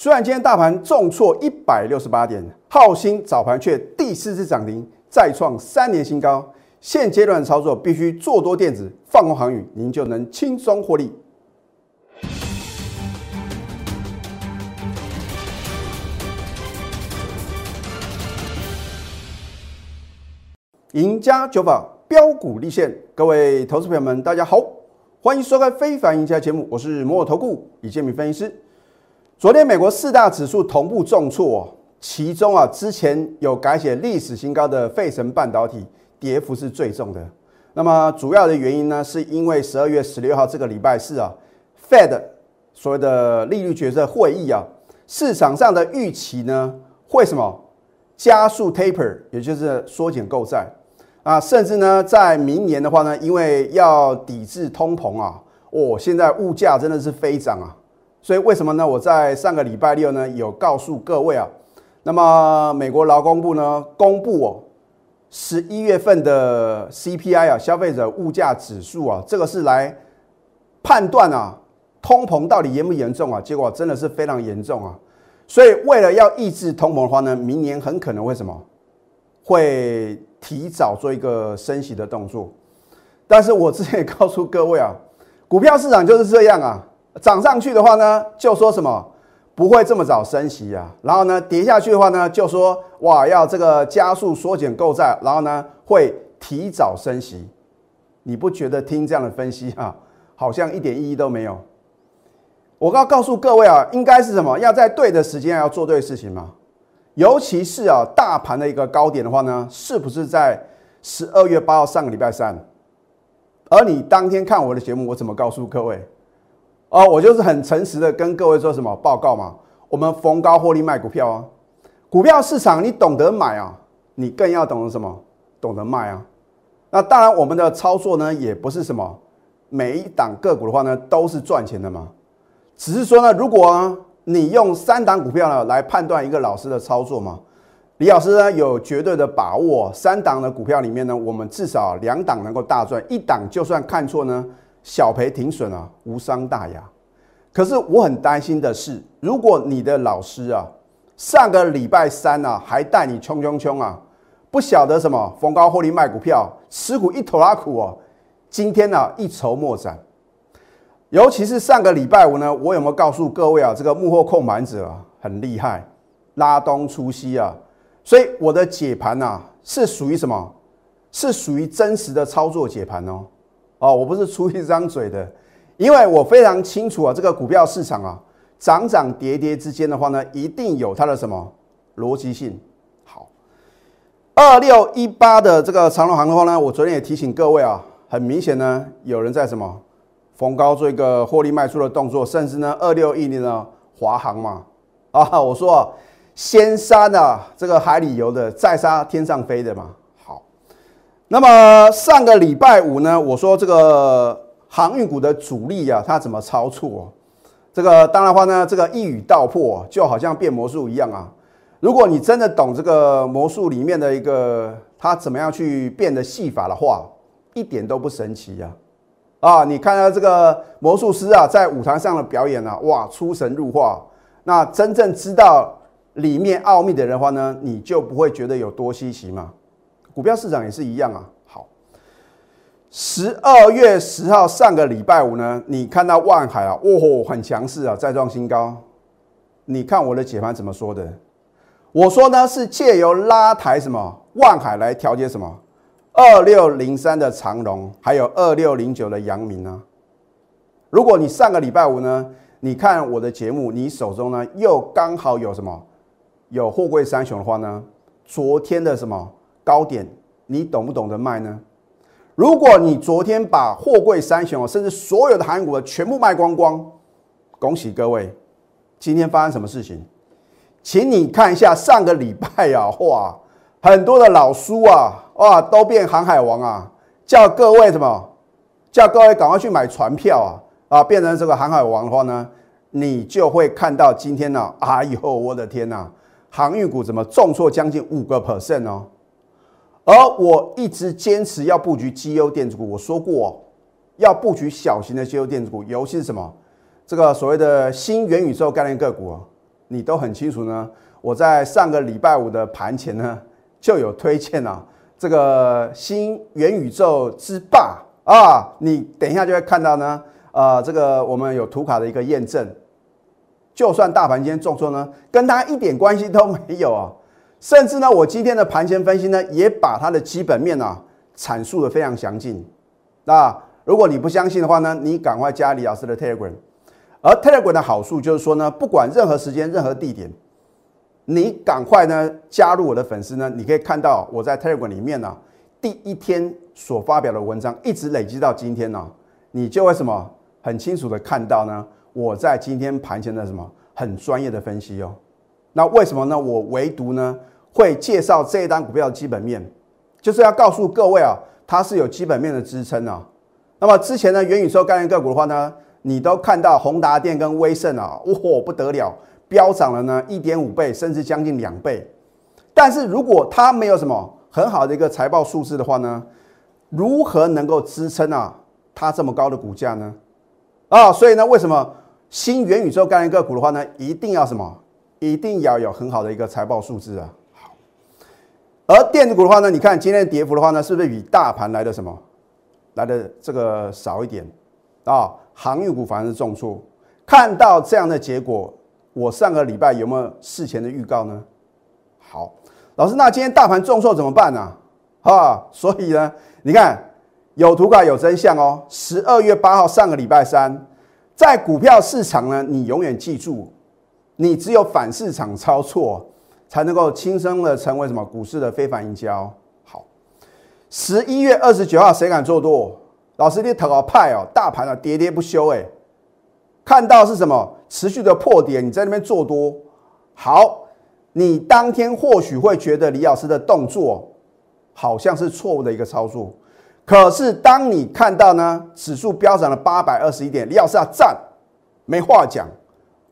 虽然今天大盘重挫一百六十八点，浩鑫早盘却第四次涨停，再创三年新高。现阶段操作必须做多电子，放空航运，您就能轻松获利。赢家九法标股立现，各位投资朋友们，大家好，欢迎收看《非凡赢家》节目，我是摩尔投顾李建明分析师。昨天美国四大指数同步重挫，其中啊，之前有改写历史新高的费城半导体跌幅是最重的。那么主要的原因呢，是因为十二月十六号这个礼拜四啊，Fed 所谓的利率决策会议啊，市场上的预期呢，会什么加速 taper，也就是缩减购债。啊，甚至呢，在明年的话呢，因为要抵制通膨啊，哦，现在物价真的是飞涨啊，所以为什么呢？我在上个礼拜六呢，有告诉各位啊，那么美国劳工部呢，公布哦，十一月份的 CPI 啊，消费者物价指数啊，这个是来判断啊，通膨到底严不严重啊？结果真的是非常严重啊，所以为了要抑制通膨的话呢，明年很可能会什么？会。提早做一个升息的动作，但是我之前也告诉各位啊，股票市场就是这样啊，涨上去的话呢，就说什么不会这么早升息啊，然后呢，跌下去的话呢，就说哇要这个加速缩减购债，然后呢会提早升息，你不觉得听这样的分析啊，好像一点意义都没有？我告告诉各位啊，应该是什么？要在对的时间要做对事情吗？尤其是啊，大盘的一个高点的话呢，是不是在十二月八号上个礼拜三？而你当天看我的节目，我怎么告诉各位？哦，我就是很诚实的跟各位说什么报告嘛。我们逢高获利卖股票啊，股票市场你懂得买啊，你更要懂得什么？懂得卖啊。那当然，我们的操作呢，也不是什么每一档个股的话呢，都是赚钱的嘛。只是说呢，如果你用三档股票呢来判断一个老师的操作嘛？李老师呢有绝对的把握，三档的股票里面呢，我们至少两档能够大赚，一档就算看错呢，小赔停损啊，无伤大雅。可是我很担心的是，如果你的老师啊，上个礼拜三啊还带你冲冲冲啊，不晓得什么逢高获利卖股票，持股一头拉苦哦，今天呢一筹莫展。尤其是上个礼拜五呢，我有没有告诉各位啊？这个幕后控盘者啊很厉害，拉东出西啊。所以我的解盘呐，是属于什么？是属于真实的操作解盘哦。哦，我不是出一张嘴的，因为我非常清楚啊，这个股票市场啊，涨涨跌跌之间的话呢，一定有它的什么逻辑性。好，二六一八的这个长隆行的话呢，我昨天也提醒各位啊，很明显呢，有人在什么？逢高做一个获利卖出的动作，甚至呢，二六一零呢，华航嘛，啊，我说先杀呢这个海里游的，再杀天上飞的嘛。那么上个礼拜五呢，我说这个航运股的主力啊，它怎么操作？这个当然话呢，这个一语道破，就好像变魔术一样啊。如果你真的懂这个魔术里面的一个它怎么样去变的戏法的话，一点都不神奇呀。啊，你看到这个魔术师啊，在舞台上的表演啊，哇，出神入化。那真正知道里面奥秘的人话呢，你就不会觉得有多稀奇嘛。股票市场也是一样啊。好，十二月十号上个礼拜五呢，你看到万海啊，哇，很强势啊，再创新高。你看我的解盘怎么说的？我说呢，是借由拉抬什么万海来调节什么。二六零三的长龙，还有二六零九的阳明呢？如果你上个礼拜五呢，你看我的节目，你手中呢又刚好有什么有货柜三雄的话呢？昨天的什么高点，你懂不懂得卖呢？如果你昨天把货柜三雄甚至所有的航运股全部卖光光，恭喜各位！今天发生什么事情？请你看一下上个礼拜呀，哇！很多的老叔啊，哇，都变航海王啊！叫各位什么？叫各位赶快去买船票啊！啊，变成这个航海王的话呢，你就会看到今天呢，哎呦，我的天呐，航运股怎么重挫将近五个 percent 哦？而我一直坚持要布局绩优电子股，我说过要布局小型的绩优电子股，尤其是什么？这个所谓的新元宇宙概念个股啊，你都很清楚呢。我在上个礼拜五的盘前呢，就有推荐啊，这个新元宇宙之霸啊，你等一下就会看到呢。呃，这个我们有图卡的一个验证，就算大盘今天重挫呢，跟它一点关系都没有啊。甚至呢，我今天的盘前分析呢，也把它的基本面啊阐述的非常详尽。那如果你不相信的话呢，你赶快加李老师的 Telegram。而 Telegram 的好处就是说呢，不管任何时间、任何地点，你赶快呢加入我的粉丝呢，你可以看到我在 Telegram 里面呢第一天所发表的文章，一直累积到今天呢，你就会什么很清楚的看到呢，我在今天盘前的什么很专业的分析哦。那为什么呢？我唯独呢会介绍这一单股票的基本面，就是要告诉各位啊，它是有基本面的支撑啊。那么之前呢，元宇宙概念个股的话呢，你都看到宏达电跟威盛啊，哇不得了，飙涨了呢一点五倍，甚至将近两倍。但是如果它没有什么很好的一个财报数字的话呢，如何能够支撑啊它这么高的股价呢？啊，所以呢，为什么新元宇宙概念个股的话呢，一定要什么？一定要有很好的一个财报数字啊。好，而电子股的话呢，你看今天的跌幅的话呢，是不是比大盘来的什么来的这个少一点啊？航运股反而是重挫。看到这样的结果，我上个礼拜有没有事前的预告呢？好，老师，那今天大盘重挫怎么办呢？啊，所以呢，你看有图卡有真相哦。十二月八号上个礼拜三，在股票市场呢，你永远记住。你只有反市场操作，才能够轻松的成为什么股市的非凡赢家。好，十一月二十九号，谁敢做多？老师，你头好派哦，大盘啊喋喋不休，哎，看到是什么持续的破点，你在那边做多。好，你当天或许会觉得李老师的动作好像是错误的一个操作，可是当你看到呢，指数飙涨了八百二十一点，李老师啊赞，没话讲。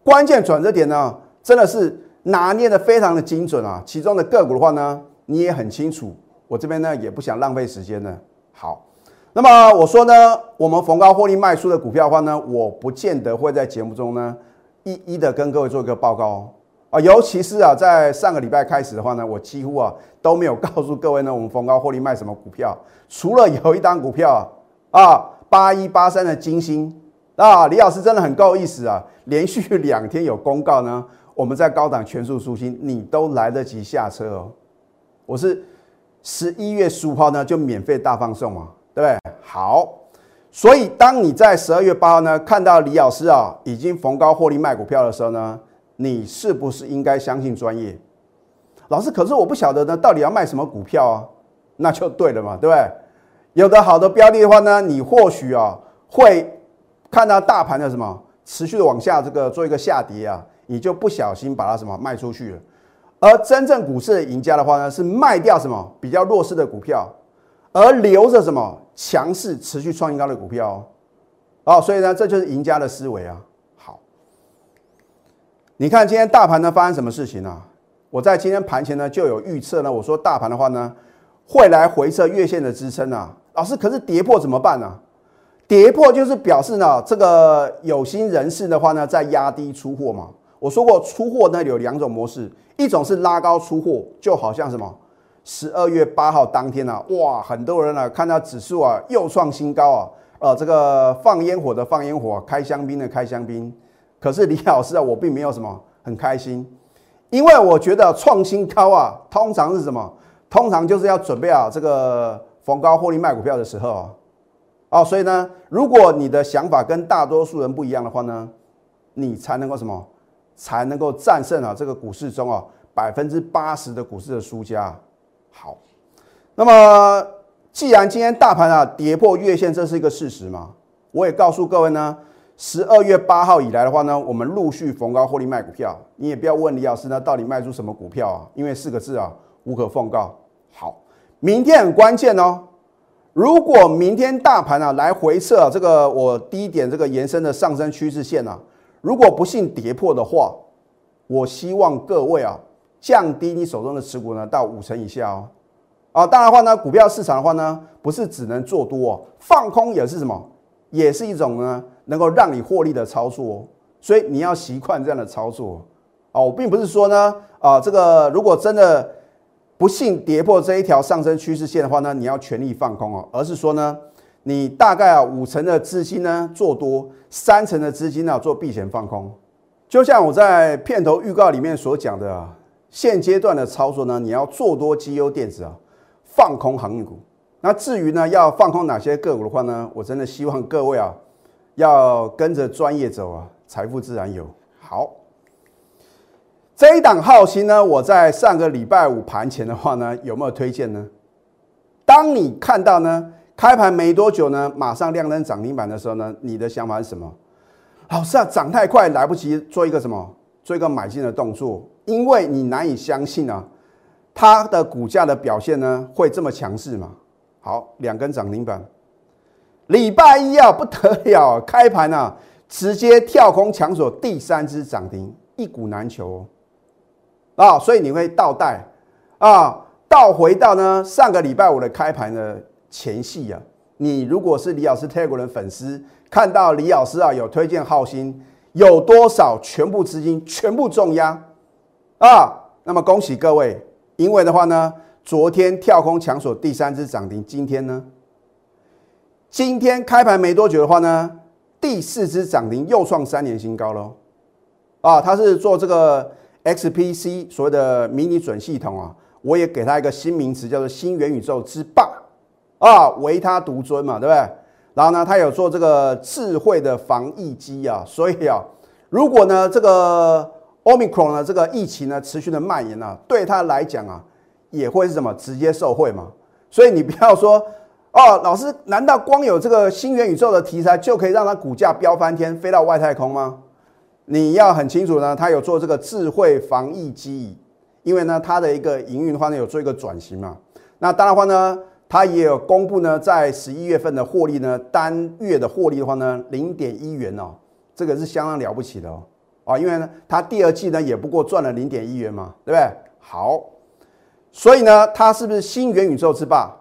关键转折点呢，真的是拿捏的非常的精准啊！其中的个股的话呢，你也很清楚。我这边呢也不想浪费时间呢。好，那么我说呢，我们逢高获利卖出的股票的话呢，我不见得会在节目中呢一一的跟各位做一个报告啊。尤其是啊，在上个礼拜开始的话呢，我几乎啊都没有告诉各位呢，我们逢高获利卖什么股票，除了有一单股票啊，八一八三的金星。啊，李老师真的很够意思啊！连续两天有公告呢，我们在高档全数出新，你都来得及下车哦。我是十一月十五号呢就免费大放送嘛，对不对？好，所以当你在十二月八号呢看到李老师啊已经逢高获利卖股票的时候呢，你是不是应该相信专业？老师，可是我不晓得呢，到底要卖什么股票啊？那就对了嘛，对不对？有的好的标的的话呢，你或许啊会。看到大盘的什么持续的往下，这个做一个下跌啊，你就不小心把它什么卖出去了。而真正股市的赢家的话呢，是卖掉什么比较弱势的股票，而留着什么强势持续创新高的股票哦。哦所以呢，这就是赢家的思维啊。好，你看今天大盘呢发生什么事情呢？我在今天盘前呢就有预测呢，我说大盘的话呢会来回测月线的支撑啊。老师，可是跌破怎么办呢？跌破就是表示呢，这个有心人士的话呢，在压低出货嘛。我说过，出货呢有两种模式，一种是拉高出货，就好像什么，十二月八号当天啊，哇，很多人呢看到指数啊又创新高啊，呃，这个放烟火的放烟火，开香槟的开香槟。可是李老师啊，我并没有什么很开心，因为我觉得创新高啊，通常是什么？通常就是要准备啊这个逢高获利卖股票的时候啊。哦，所以呢，如果你的想法跟大多数人不一样的话呢，你才能够什么？才能够战胜啊这个股市中啊百分之八十的股市的输家。好，那么既然今天大盘啊跌破月线，这是一个事实嘛？我也告诉各位呢，十二月八号以来的话呢，我们陆续逢高获利卖股票。你也不要问李老师呢，到底卖出什么股票啊？因为四个字啊，无可奉告。好，明天很关键哦。如果明天大盘啊来回测这个我低点这个延伸的上升趋势线啊，如果不幸跌破的话，我希望各位啊降低你手中的持股呢到五成以下哦。啊，当然的话呢，股票市场的话呢，不是只能做多，放空也是什么，也是一种呢能够让你获利的操作哦。所以你要习惯这样的操作啊，我并不是说呢，啊，这个如果真的不幸跌破这一条上升趋势线的话呢，你要全力放空哦，而是说呢，你大概啊五成的资金呢做多，三成的资金呢做避险放空。就像我在片头预告里面所讲的啊，现阶段的操作呢，你要做多绩优电子啊，放空航运股。那至于呢，要放空哪些个股的话呢，我真的希望各位啊，要跟着专业走啊，财富自然有。好，这一档号星呢，我在上个礼拜五盘前的话呢，有没有推荐呢？当你看到呢，开盘没多久呢，马上亮灯涨停板的时候呢，你的想法是什么？老师啊，涨太快，来不及做一个什么，做一个买进的动作，因为你难以相信啊，它的股价的表现呢会这么强势嘛？好，两根涨停板，礼拜一啊不得了，开盘啊直接跳空抢锁第三只涨停，一股难求啊，所以你会倒带啊，倒回到呢上个礼拜五的开盘的前戏啊，你如果是李老师 Telegram 粉丝。看到李老师啊有推荐浩鑫，有多少全部资金全部重压啊？那么恭喜各位，因为的话呢，昨天跳空抢锁第三只涨停，今天呢，今天开盘没多久的话呢，第四只涨停又创三年新高喽啊！它是做这个 XPC 所谓的迷你准系统啊，我也给它一个新名词，叫做新元宇宙之霸啊，唯它独尊嘛，对不对？然后呢，它有做这个智慧的防疫机啊，所以啊，如果呢这个 Omicron 呢这个疫情呢持续的蔓延啊，对它来讲啊，也会是什么直接受惠嘛。所以你不要说哦，老师，难道光有这个新元宇宙的题材就可以让它股价飙翻天，飞到外太空吗？你要很清楚呢，它有做这个智慧防疫机，因为呢它的一个营运的话呢有做一个转型嘛。那当然话呢。它也有公布呢，在十一月份的获利呢，单月的获利的话呢，零点一元哦，这个是相当了不起的哦，啊，因为呢，它第二季呢也不过赚了零点一元嘛，对不对？好，所以呢，它是不是新元宇宙之霸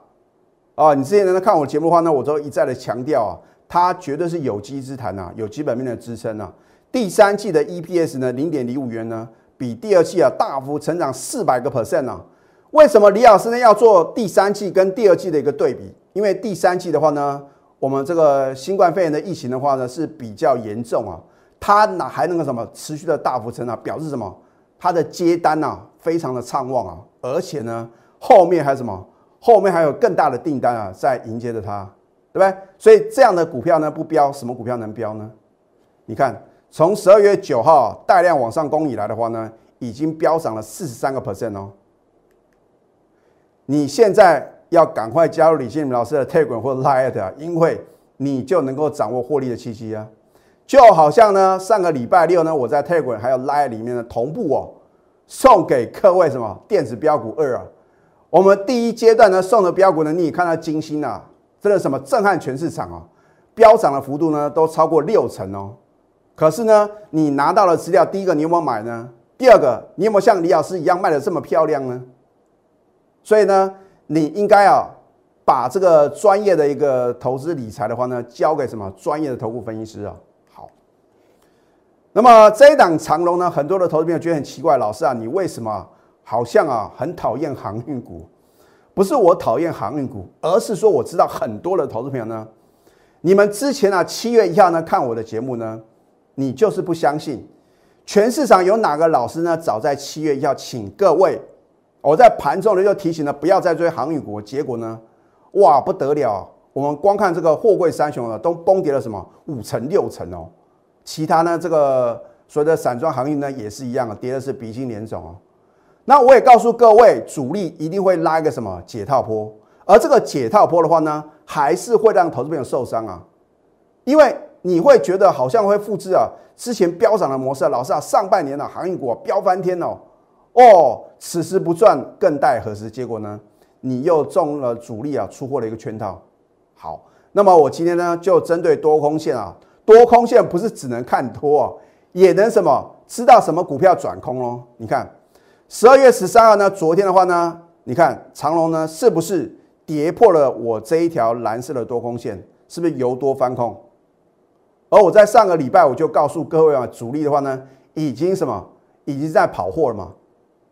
啊？你之前呢看我节目的话呢，我都一再的强调啊，它绝对是有机之谈呐，有基本面的支撑啊。第三季的 EPS 呢，零点零五元呢，比第二季啊大幅成长四百个 percent 啊。为什么李老师呢要做第三季跟第二季的一个对比？因为第三季的话呢，我们这个新冠肺炎的疫情的话呢是比较严重啊，它哪还能够什么持续的大幅成长？表示什么？它的接单呐非常的畅旺啊，而且呢后面还有什么？后面还有更大的订单啊在迎接着它，对不对？所以这样的股票呢不标，什么股票能标呢？你看从十二月九号带量往上攻以来的话呢，已经飙涨了四十三个 percent 哦。你现在要赶快加入李建明老师的 Telegram 或 Line 啊，因为你就能够掌握获利的契机啊。就好像呢，上个礼拜六呢，我在 Telegram 还有 Line 里面的同步哦，送给各位什么电子标股二啊。我们第一阶段呢送的标股呢，你看到金星啊，真的什么震撼全市场啊，飙涨的幅度呢都超过六成哦。可是呢，你拿到了资料，第一个你有没有买呢？第二个你有没有像李老师一样卖的这么漂亮呢？所以呢，你应该啊，把这个专业的一个投资理财的话呢，交给什么专业的投顾分析师啊？好。那么这一档长龙呢，很多的投资朋友觉得很奇怪，老师啊，你为什么好像啊很讨厌航运股？不是我讨厌航运股，而是说我知道很多的投资朋友呢，你们之前啊七月一号呢看我的节目呢，你就是不相信，全市场有哪个老师呢？早在七月一号请各位。我在盘中呢就提醒了不要再追航运股，结果呢，哇不得了！我们光看这个货柜三雄呢，都崩跌了什么五成六成哦。其他呢，这个所谓的散装航运呢也是一样啊，跌的是鼻青脸肿哦。那我也告诉各位，主力一定会拉一个什么解套坡，而这个解套坡的话呢，还是会让投资朋友受伤啊，因为你会觉得好像会复制啊之前飙涨的模式，老是啊上半年的航运股飙翻天哦。哦，此时不赚更待何时？结果呢，你又中了主力啊出货的一个圈套。好，那么我今天呢就针对多空线啊，多空线不是只能看多啊，也能什么知道什么股票转空哦。你看十二月十三号呢，昨天的话呢，你看长龙呢是不是跌破了我这一条蓝色的多空线？是不是由多翻空？而我在上个礼拜我就告诉各位啊，主力的话呢已经什么？已经在跑货了嘛？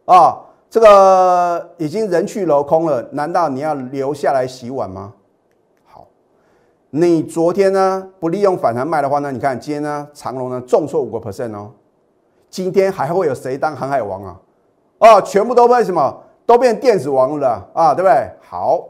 啊，这个已经人去楼空了，难道你要留下来洗碗吗？好，你昨天呢不利用反弹卖的话呢？你看今天呢长隆呢重挫五个 percent 哦，今天还会有谁当航海王啊？哦，全部都被什么都变电子王了啊，对不对？好，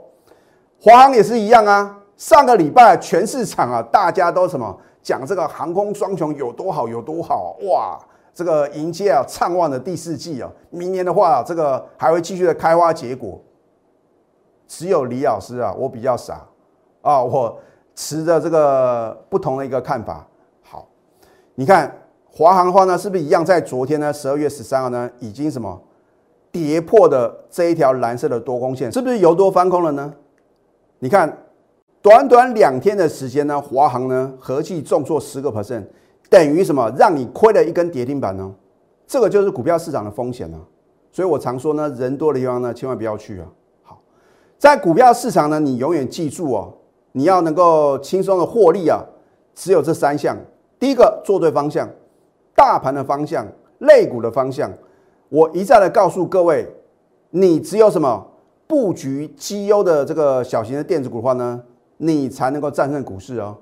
华航也是一样啊，上个礼拜全市场啊大家都什么讲这个航空双雄有多好有多好哇。这个迎接啊，畅旺的第四季啊，明年的话，这个还会继续的开花结果。只有李老师啊，我比较傻啊，我持着这个不同的一个看法。好，你看华航的话呢，是不是一样？在昨天呢，十二月十三号呢，已经什么跌破的这一条蓝色的多空线，是不是由多翻空了呢？你看，短短两天的时间呢，华航呢合计重挫十个 percent。等于什么？让你亏了一根跌停板呢？这个就是股票市场的风险呢。所以我常说呢，人多的地方呢，千万不要去啊。好，在股票市场呢，你永远记住哦，你要能够轻松的获利啊，只有这三项：第一个做对方向，大盘的方向，类股的方向。我一再的告诉各位，你只有什么布局绩优的这个小型的电子股的话呢，你才能够战胜股市哦。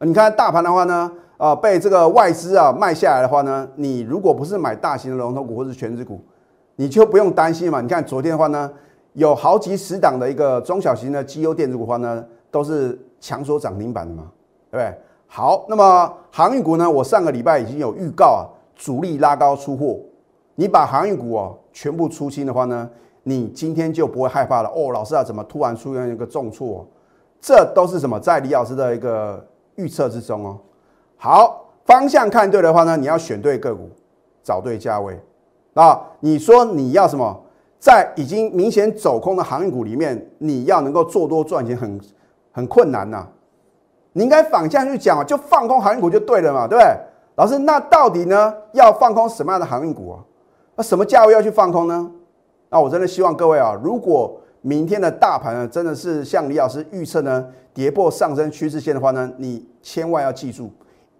你看大盘的话呢？啊，被这个外资啊卖下来的话呢，你如果不是买大型的龙头股或是全值股，你就不用担心嘛。你看昨天的话呢，有好几十档的一个中小型的绩优电子股的话呢，都是强锁涨停板的嘛，对不对？好，那么航运股呢，我上个礼拜已经有预告啊，主力拉高出货，你把航运股哦全部出清的话呢，你今天就不会害怕了。哦，老师啊，怎么突然出现一个重挫？这都是什么在李老师的一个预测之中哦。好，方向看对的话呢，你要选对个股，找对价位。啊，你说你要什么？在已经明显走空的行业股里面，你要能够做多赚钱，很很困难呐。你应该反向去讲，就放空航运股就对了嘛，对不对？老师，那到底呢要放空什么样的航运股啊？那什么价位要去放空呢？那我真的希望各位啊，如果明天的大盘呢真的是像李老师预测呢跌破上升趋势线的话呢，你千万要记住。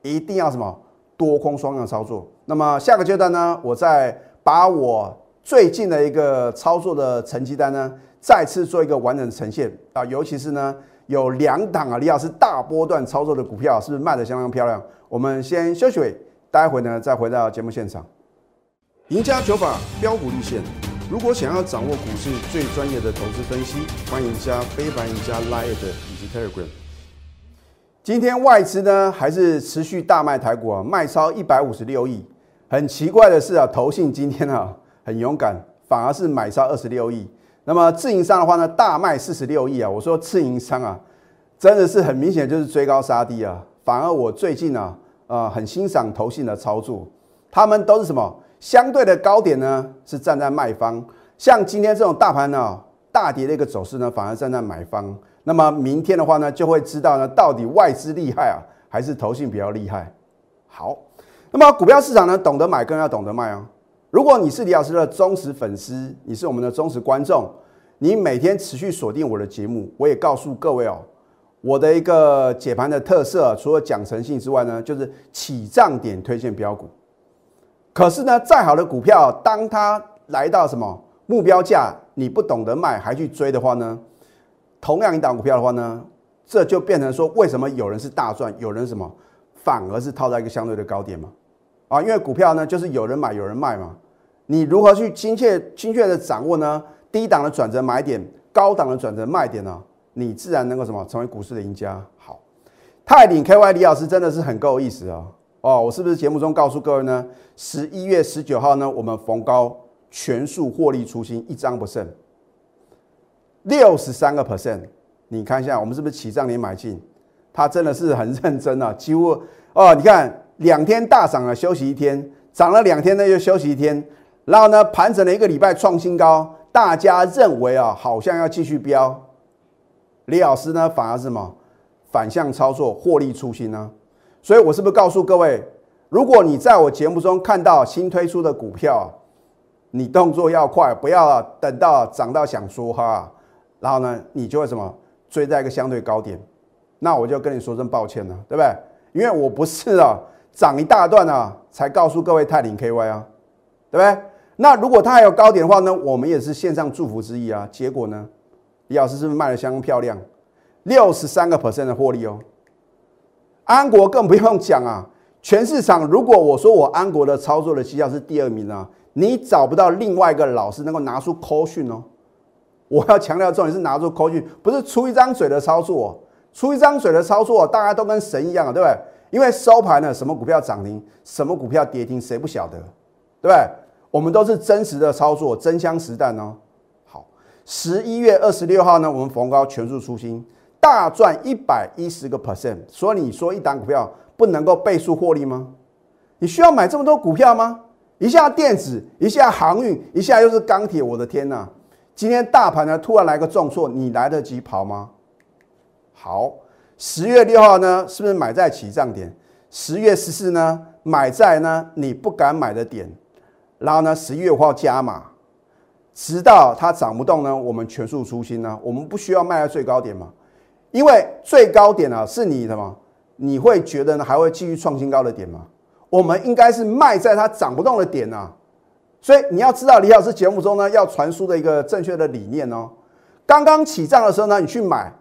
一定要什么多空双向操作。那么下个阶段呢，我再把我最近的一个操作的成绩单呢，再次做一个完整的呈现啊。尤其是呢，有两档啊，李老师大波段操作的股票，是不是卖的相当漂亮？我们先休息，待会呢再回到节目现场。赢家九法标股立线，如果想要掌握股市最专业的投资分析，欢迎加非凡、加 Line 以及 Telegram。今天外资呢还是持续大卖台股啊，卖超一百五十六亿。很奇怪的是啊，投信今天啊很勇敢，反而是买超二十六亿。那么自营商的话呢，大卖四十六亿啊。我说自营商啊，真的是很明显就是追高杀低啊。反而我最近啊，呃，很欣赏投信的操作，他们都是什么相对的高点呢？是站在卖方。像今天这种大盘呢大跌的一个走势呢，反而站在买方。那么明天的话呢，就会知道呢，到底外资厉害啊，还是投信比较厉害？好，那么股票市场呢，懂得买更要懂得卖哦。如果你是李老师的忠实粉丝，你是我们的忠实观众，你每天持续锁定我的节目，我也告诉各位哦，我的一个解盘的特色，除了讲诚信之外呢，就是起涨点推荐标股。可是呢，再好的股票，当它来到什么目标价，你不懂得卖，还去追的话呢？同样一档股票的话呢，这就变成说，为什么有人是大赚，有人什么反而是套在一个相对的高点嘛？啊，因为股票呢就是有人买有人卖嘛。你如何去精确精确的掌握呢？低档的转折买点，高档的转折卖点呢？你自然能够什么成为股市的赢家。好，泰鼎 KY 李老师真的是很够意思啊！哦，哦我是不是节目中告诉各位呢？十一月十九号呢，我们逢高全数获利出清，一张不剩。六十三个 percent，你看一下，我们是不是起涨点买进？他真的是很认真啊，几乎哦，你看两天大涨了，休息一天；涨了两天呢，又休息一天。然后呢，盘整了一个礼拜创新高，大家认为啊，好像要继续飙。李老师呢，反而是什么反向操作，获利出新呢？所以我是不是告诉各位，如果你在我节目中看到新推出的股票，你动作要快，不要等到涨到想说哈。然后呢，你就会什么追在一个相对高点，那我就跟你说声抱歉了，对不对？因为我不是啊，涨一大段啊，才告诉各位泰林 KY 啊，对不对？那如果它还有高点的话呢，我们也是线上祝福之意啊。结果呢，李老师是不是卖的相当漂亮？六十三个 percent 的获利哦。安国更不用讲啊，全市场如果我说我安国的操作的绩效是第二名啊，你找不到另外一个老师能够拿出扣讯哦。我要强调重点是拿出扣讯，不是出一张嘴的操作，出一张嘴的操作，大家都跟神一样啊，对不对？因为收盘呢，什么股票涨停，什么股票跌停，谁不晓得，对不对？我们都是真实的操作，真枪实弹哦。好，十一月二十六号呢，我们逢高全数出新，大赚一百一十个 percent。所以你说一档股票不能够倍数获利吗？你需要买这么多股票吗？一下电子，一下航运，一下又是钢铁，我的天呐！今天大盘呢突然来个重挫，你来得及跑吗？好。十月六号呢，是不是买在起涨点？十月十四呢，买在呢你不敢买的点。然后呢，十一月五号加码，直到它涨不动呢，我们全数出清呢。我们不需要卖在最高点嘛？因为最高点啊是你的嘛，你会觉得呢还会继续创新高的点吗？我们应该是卖在它涨不动的点啊。所以你要知道李老师节目中呢要传输的一个正确的理念哦。刚刚起涨的时候呢，你去买。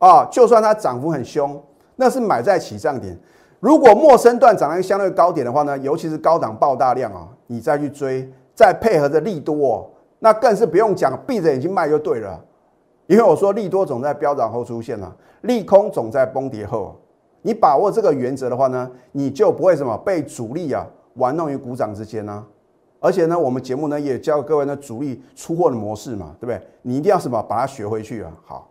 啊，就算它涨幅很凶，那是买在起涨点。如果陌生段涨到一个相对高点的话呢，尤其是高档爆大量啊，你再去追，再配合着利多，那更是不用讲，闭着眼睛卖就对了。因为我说利多总在飙涨后出现了，利空总在崩跌后。你把握这个原则的话呢，你就不会什么被主力啊玩弄于股掌之间呢。而且呢，我们节目呢也教各位呢主力出货的模式嘛，对不对？你一定要什么把它学回去啊。好。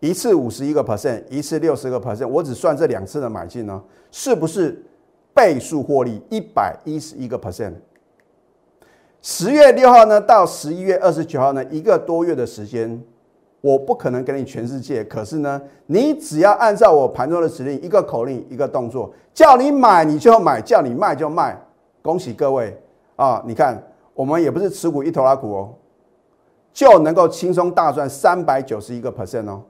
一次五十一个 percent，一次六十个 percent，我只算这两次的买进呢，是不是倍数获利一百一十一个 percent？十月六号呢到十一月二十九号呢，一个多月的时间，我不可能给你全世界，可是呢，你只要按照我盘中的指令，一个口令，一个动作，叫你买你就买，叫你卖就卖，恭喜各位啊！你看，我们也不是持股一头拉股哦，就能够轻松大赚三百九十一个 percent 哦。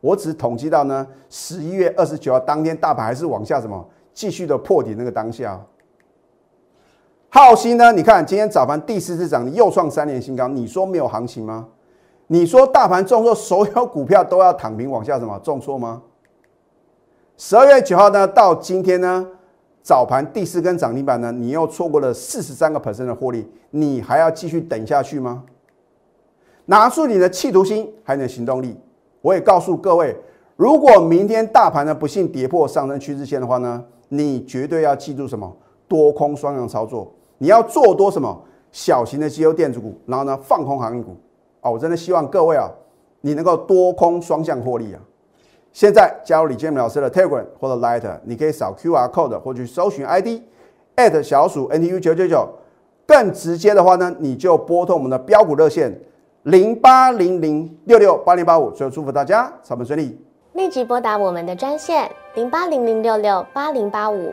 我只统计到呢，十一月二十九号当天大盘还是往下什么，继续的破底那个当下。浩鑫呢？你看今天早盘第四次涨，又创三年新高。你说没有行情吗？你说大盘重挫，所有股票都要躺平往下什么重挫吗？十二月九号呢，到今天呢，早盘第四根涨停板呢，你又错过了四十三个 percent 的获利，你还要继续等下去吗？拿出你的企图心，还有你的行动力。我也告诉各位，如果明天大盘呢不幸跌破上升趋势线的话呢，你绝对要记住什么？多空双向操作，你要做多什么？小型的机油电子股，然后呢放空航运股啊！我真的希望各位啊，你能够多空双向获利啊！现在加入李建明老师的 Telegram 或者 Light，你可以扫 QR Code 或去搜寻 ID at 小鼠 NTU 九九九，更直接的话呢，你就拨通我们的标股热线。零八零零六六八零八五，最后祝福大家上班顺利。立即拨打我们的专线零八零零六六八零八五